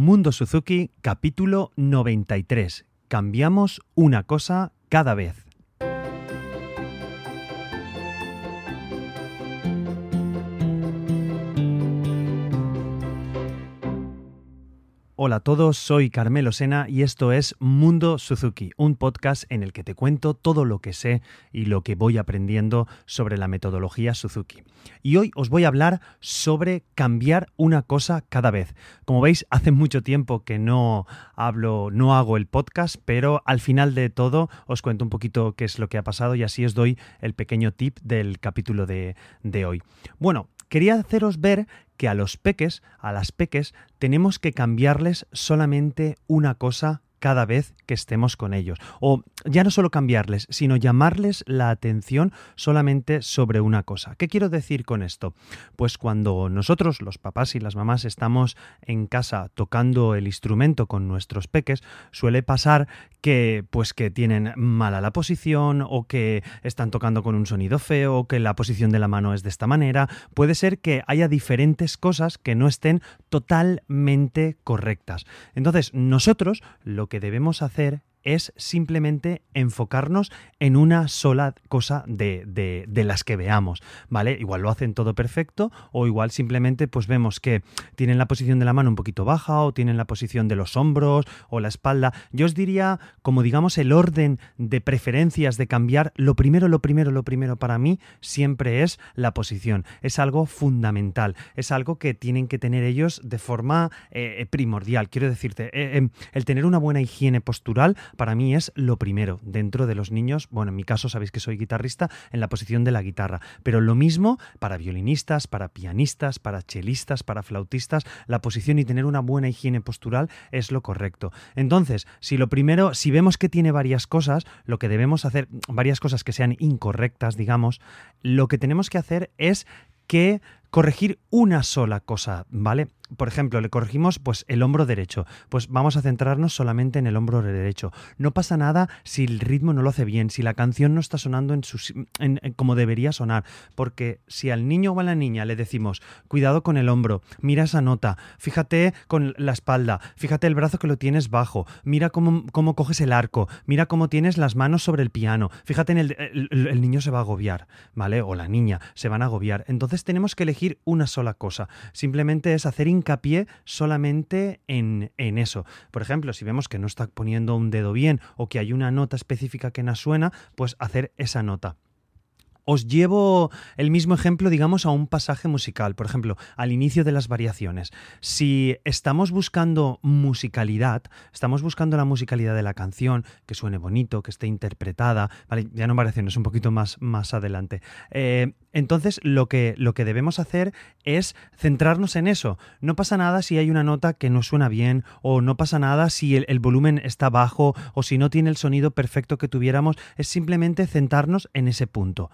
Mundo Suzuki, capítulo 93. Cambiamos una cosa cada vez. Hola a todos, soy Carmelo Sena y esto es Mundo Suzuki, un podcast en el que te cuento todo lo que sé y lo que voy aprendiendo sobre la metodología Suzuki. Y hoy os voy a hablar sobre cambiar una cosa cada vez. Como veis, hace mucho tiempo que no hablo, no hago el podcast, pero al final de todo os cuento un poquito qué es lo que ha pasado y así os doy el pequeño tip del capítulo de, de hoy. Bueno, quería haceros ver que a los peques, a las peques, tenemos que cambiarles solamente una cosa cada vez que estemos con ellos. O ya no solo cambiarles, sino llamarles la atención solamente sobre una cosa. ¿Qué quiero decir con esto? Pues cuando nosotros, los papás y las mamás, estamos en casa tocando el instrumento con nuestros peques, suele pasar que pues que tienen mala la posición o que están tocando con un sonido feo o que la posición de la mano es de esta manera. Puede ser que haya diferentes cosas que no estén totalmente correctas. Entonces, nosotros lo que debemos hacer es simplemente enfocarnos en una sola cosa de, de, las que veamos, ¿vale? Igual lo hacen todo perfecto o igual simplemente pues vemos que tienen la posición de la mano un poquito baja o tienen la posición de los hombros o la espalda. Yo os diría, como digamos, el orden de preferencias de cambiar, lo primero, lo primero, lo primero para mí siempre es la posición. Es algo fundamental, es algo que tienen que tener ellos de forma eh, primordial. Quiero decirte, eh, em, el tener una buena higiene postural para mí es lo primero dentro de los niños. Bueno, en mi caso sabéis que soy guitarrista en la posición de la guitarra, pero lo mismo para violinistas, para pianistas, para chelistas, para flautistas, la posición y tener una buena higiene postural es lo correcto. Entonces, si lo primero, si vemos que tiene varias cosas, lo que debemos hacer, varias cosas que sean incorrectas, digamos, lo que tenemos que hacer es que corregir una sola cosa, ¿vale? Por ejemplo, le corregimos pues el hombro derecho, pues vamos a centrarnos solamente en el hombro derecho. No pasa nada si el ritmo no lo hace bien, si la canción no está sonando en, en, como debería sonar, porque si al niño o a la niña le decimos, cuidado con el hombro, mira esa nota, fíjate con la espalda, fíjate el brazo que lo tienes bajo, mira cómo, cómo coges el arco, mira cómo tienes las manos sobre el piano, fíjate en el, el, el niño se va a agobiar, ¿vale? O la niña se van a agobiar. Entonces tenemos que elegir una sola cosa, simplemente es hacer hincapié solamente en, en, eso. Por ejemplo, si vemos que no está poniendo un dedo bien o que hay una nota específica que no suena, pues hacer esa nota. Os llevo el mismo ejemplo, digamos, a un pasaje musical. Por ejemplo, al inicio de las variaciones. Si estamos buscando musicalidad, estamos buscando la musicalidad de la canción, que suene bonito, que esté interpretada, ¿vale? Ya no variaciones, un poquito más, más adelante. Eh, entonces, lo que, lo que debemos hacer es centrarnos en eso. No pasa nada si hay una nota que no suena bien, o no pasa nada si el, volumen está bajo, o si no tiene el sonido perfecto que tuviéramos. Es simplemente centrarnos en ese punto.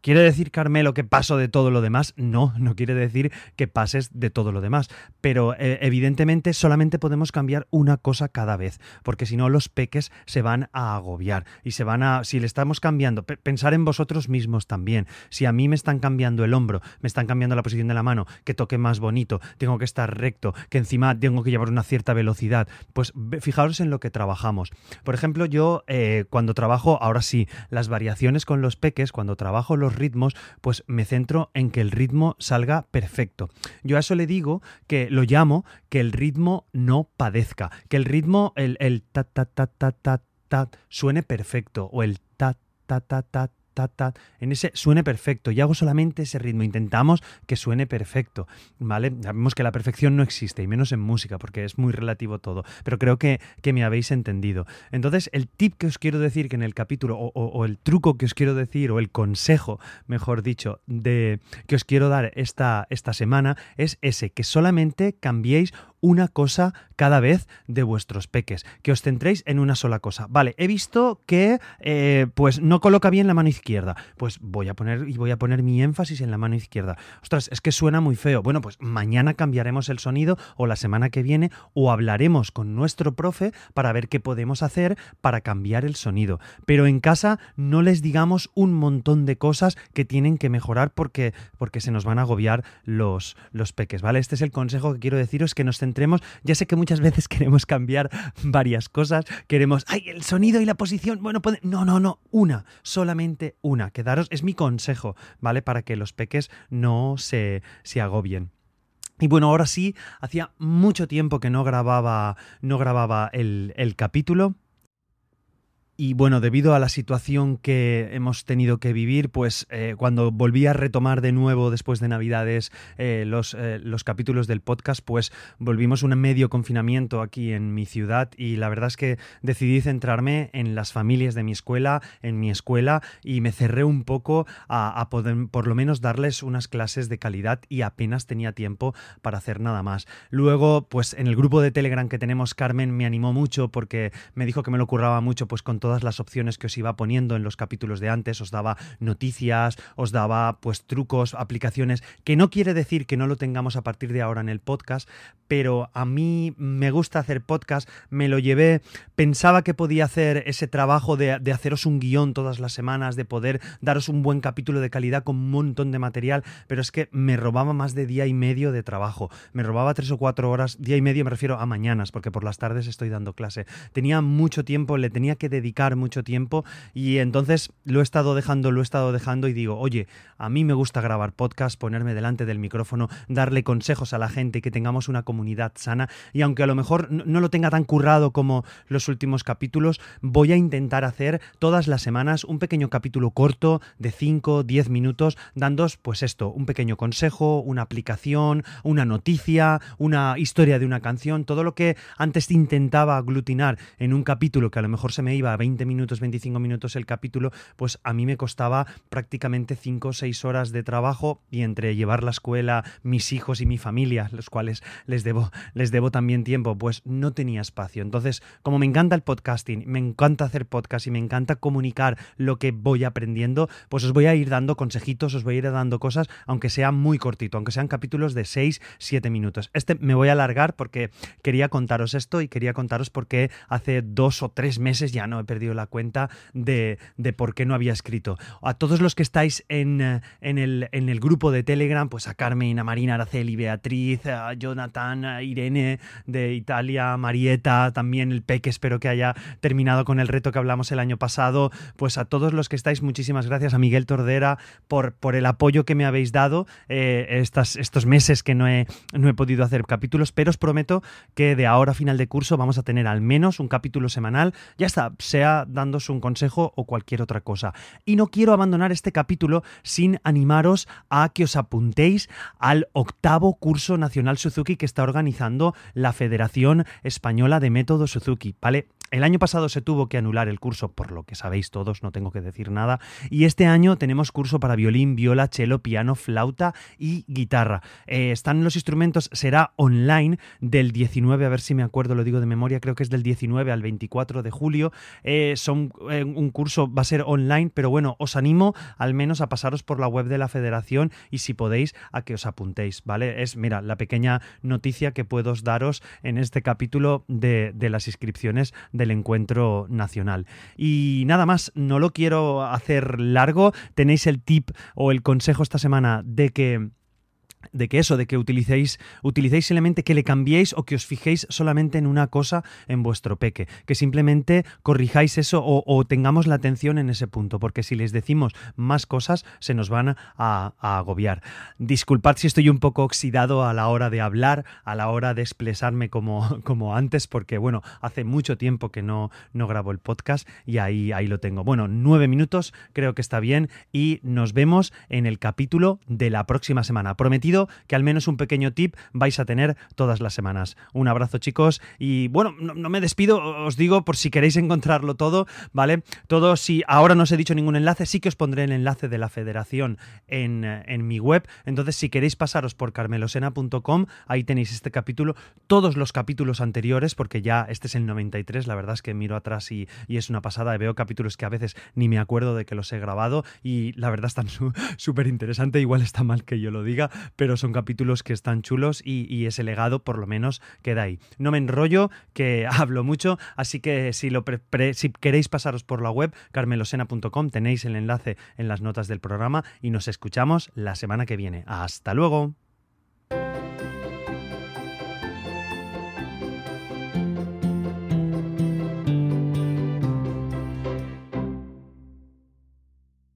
¿Quiere decir, Carmelo, que paso de todo lo demás? No, no quiere decir que pases de todo lo demás. Pero eh, evidentemente solamente podemos cambiar una cosa cada vez, porque si no los peques se van a agobiar y se van a... Si le estamos cambiando, pensar en vosotros mismos también. Si a mí me están cambiando el hombro, me están cambiando la posición de la mano, que toque más bonito, tengo que estar recto, que encima tengo que llevar una cierta velocidad, pues fijaros en lo que trabajamos. Por ejemplo, yo eh, cuando trabajo, ahora sí, las variaciones con los peques, cuando trabajo los ritmos, pues me centro en que el ritmo salga perfecto. Yo a eso le digo que lo llamo que el ritmo no padezca, que el ritmo, el, el ta ta ta ta ta ta suene perfecto o el ta ta ta ta en ese suene perfecto y hago solamente ese ritmo, intentamos que suene perfecto, ¿vale? Sabemos que la perfección no existe y menos en música porque es muy relativo todo, pero creo que, que me habéis entendido. Entonces, el tip que os quiero decir que en el capítulo o, o, el truco que os quiero decir o el consejo, mejor dicho, de que os quiero dar esta, esta semana es ese, que solamente cambiéis una cosa cada vez de vuestros peques, que os centréis en una sola cosa. Vale, he visto que eh, pues no coloca bien la mano izquierda, pues voy a poner y voy a poner mi énfasis en la mano izquierda. Ostras, es que suena muy feo. Bueno, pues mañana cambiaremos el sonido o la semana que viene o hablaremos con nuestro profe para ver qué podemos hacer para cambiar el sonido. Pero en casa no les digamos un montón de cosas que tienen que mejorar porque, porque se nos van a agobiar los, los peques, ¿vale? Este es el consejo que quiero deciros, que nos centremos. Ya sé que muchas veces queremos cambiar varias cosas, queremos, ay, el sonido y la posición, bueno, no, no, no, una, solamente una. Quedaros, es mi consejo, ¿vale? Para que los peques no se, se agobien. Y bueno, ahora sí, hacía mucho tiempo que no grababa, no grababa el, el capítulo. Y bueno, debido a la situación que hemos tenido que vivir, pues eh, cuando volví a retomar de nuevo después de Navidades eh, los, eh, los, capítulos del podcast, pues volvimos un medio confinamiento aquí en mi ciudad y la verdad es que decidí centrarme en las familias de mi escuela, en mi escuela y me cerré un poco a, poder por lo menos darles unas clases de calidad y apenas tenía tiempo para hacer nada más. Luego, pues en el grupo de Telegram que tenemos, Carmen me animó mucho porque me dijo que me lo curraba mucho pues con todo todas las opciones que os iba poniendo en los capítulos de antes, os daba noticias, os daba pues trucos, aplicaciones, que no quiere decir que no lo tengamos a partir de ahora en el podcast, pero a mí me gusta hacer podcast, me lo llevé, pensaba que podía hacer ese trabajo de, de haceros un guion todas las semanas, de poder daros un buen capítulo de calidad con un montón de material, pero es que me robaba más de día y medio de trabajo, me robaba tres o cuatro horas, día y medio me refiero a mañanas, porque por las tardes estoy dando clase, tenía mucho tiempo, le tenía que dedicar mucho tiempo y entonces lo he estado dejando, lo he estado dejando y digo, oye, a mí me gusta grabar podcast, ponerme delante del micrófono, darle consejos a la gente, que tengamos una comunidad sana. Y aunque a lo mejor no lo tenga tan currado como los últimos capítulos, voy a intentar hacer todas las semanas un pequeño capítulo corto de 5, 10 minutos, dándos pues esto, un pequeño consejo, una aplicación, una noticia, una historia de una canción, todo lo que antes intentaba aglutinar en un capítulo que a lo mejor se me iba a 20 minutos, 25 minutos el capítulo, pues a mí me costaba prácticamente 5 o 6 horas de trabajo y entre llevar la escuela, mis hijos y mi familia, los cuales les debo, les debo también tiempo, pues no tenía espacio. Entonces, como me encanta el podcasting, me encanta hacer podcast y me encanta comunicar lo que voy aprendiendo, pues os voy a ir dando consejitos, os voy a ir dando cosas, aunque sea muy cortito, aunque sean capítulos de 6, 7 minutos. Este me voy a alargar porque quería contaros esto y quería contaros porque hace dos o tres meses ya no he perdido perdido la cuenta de, de, por qué no había escrito. A todos los que estáis en, eh, en, el, en el grupo de Telegram, pues a Carmen, a Marina, Araceli, Beatriz, a Jonathan, a Irene de Italia, Marieta, también el Peque, espero que haya terminado con el reto que hablamos el año pasado. Pues a todos los que estáis, muchísimas gracias. A Miguel Tordera por, por el apoyo que me habéis dado eh, estas, estos meses que no he, no he podido hacer capítulos, pero os prometo que de ahora a final de curso vamos a tener al menos un capítulo semanal. Ya está, sea dándose un consejo o cualquier otra cosa. Y no quiero abandonar este capítulo sin animaros a que os apuntéis al octavo curso nacional Suzuki que está organizando la Federación Española de Método Suzuki, ¿vale? El año pasado se tuvo que anular el curso, por lo que sabéis todos, no tengo que decir nada. Y este año tenemos curso para violín, viola, cello, piano, flauta y guitarra. Eh, están los instrumentos, será online del 19, a ver si me acuerdo, lo digo de memoria, creo que es del 19 al 24 de julio. Eh, son eh, un curso, va a ser online, pero bueno, os animo al menos a pasaros por la web de la federación y si podéis a que os apuntéis, ¿vale? Es, mira, la pequeña noticia que puedo daros en este capítulo de, de las inscripciones del encuentro nacional. Y nada más, no lo quiero hacer largo. Tenéis el tip o el consejo esta semana de que de que eso, de que utilicéis, utilicéis simplemente que le cambiéis o que os fijéis solamente en una cosa en vuestro peque, que simplemente corrijáis eso o, tengamos la atención en ese punto, porque si les decimos más cosas se nos van a, agobiar. Disculpad si estoy un poco oxidado a la hora de hablar, a la hora de expresarme como, como antes, porque bueno, hace mucho tiempo que no, no grabo el podcast y ahí, ahí lo tengo. Bueno, nueve minutos, creo que está bien y nos vemos en el capítulo de la próxima semana. Prometido que al menos un pequeño tip vais a tener todas las semanas. Un abrazo chicos y bueno, no, me despido, os digo por si queréis encontrarlo todo, ¿vale? Todo, si ahora no os he dicho ningún enlace, sí que os pondré el enlace de la federación en, en mi web, entonces si queréis pasaros por carmelosena.com, ahí tenéis este capítulo, todos los capítulos anteriores, porque ya este es el 93, la verdad es que miro atrás y, es una pasada, veo capítulos que a veces ni me acuerdo de que los he grabado y la verdad están súper interesante, igual está mal que yo lo diga, pero son capítulos que están chulos y, ese legado por lo menos queda ahí. No me enrollo, que hablo mucho, así que si, si queréis pasaros por la web, carmelosena.com, tenéis el enlace en las notas del programa y nos escuchamos la semana que viene. Hasta luego.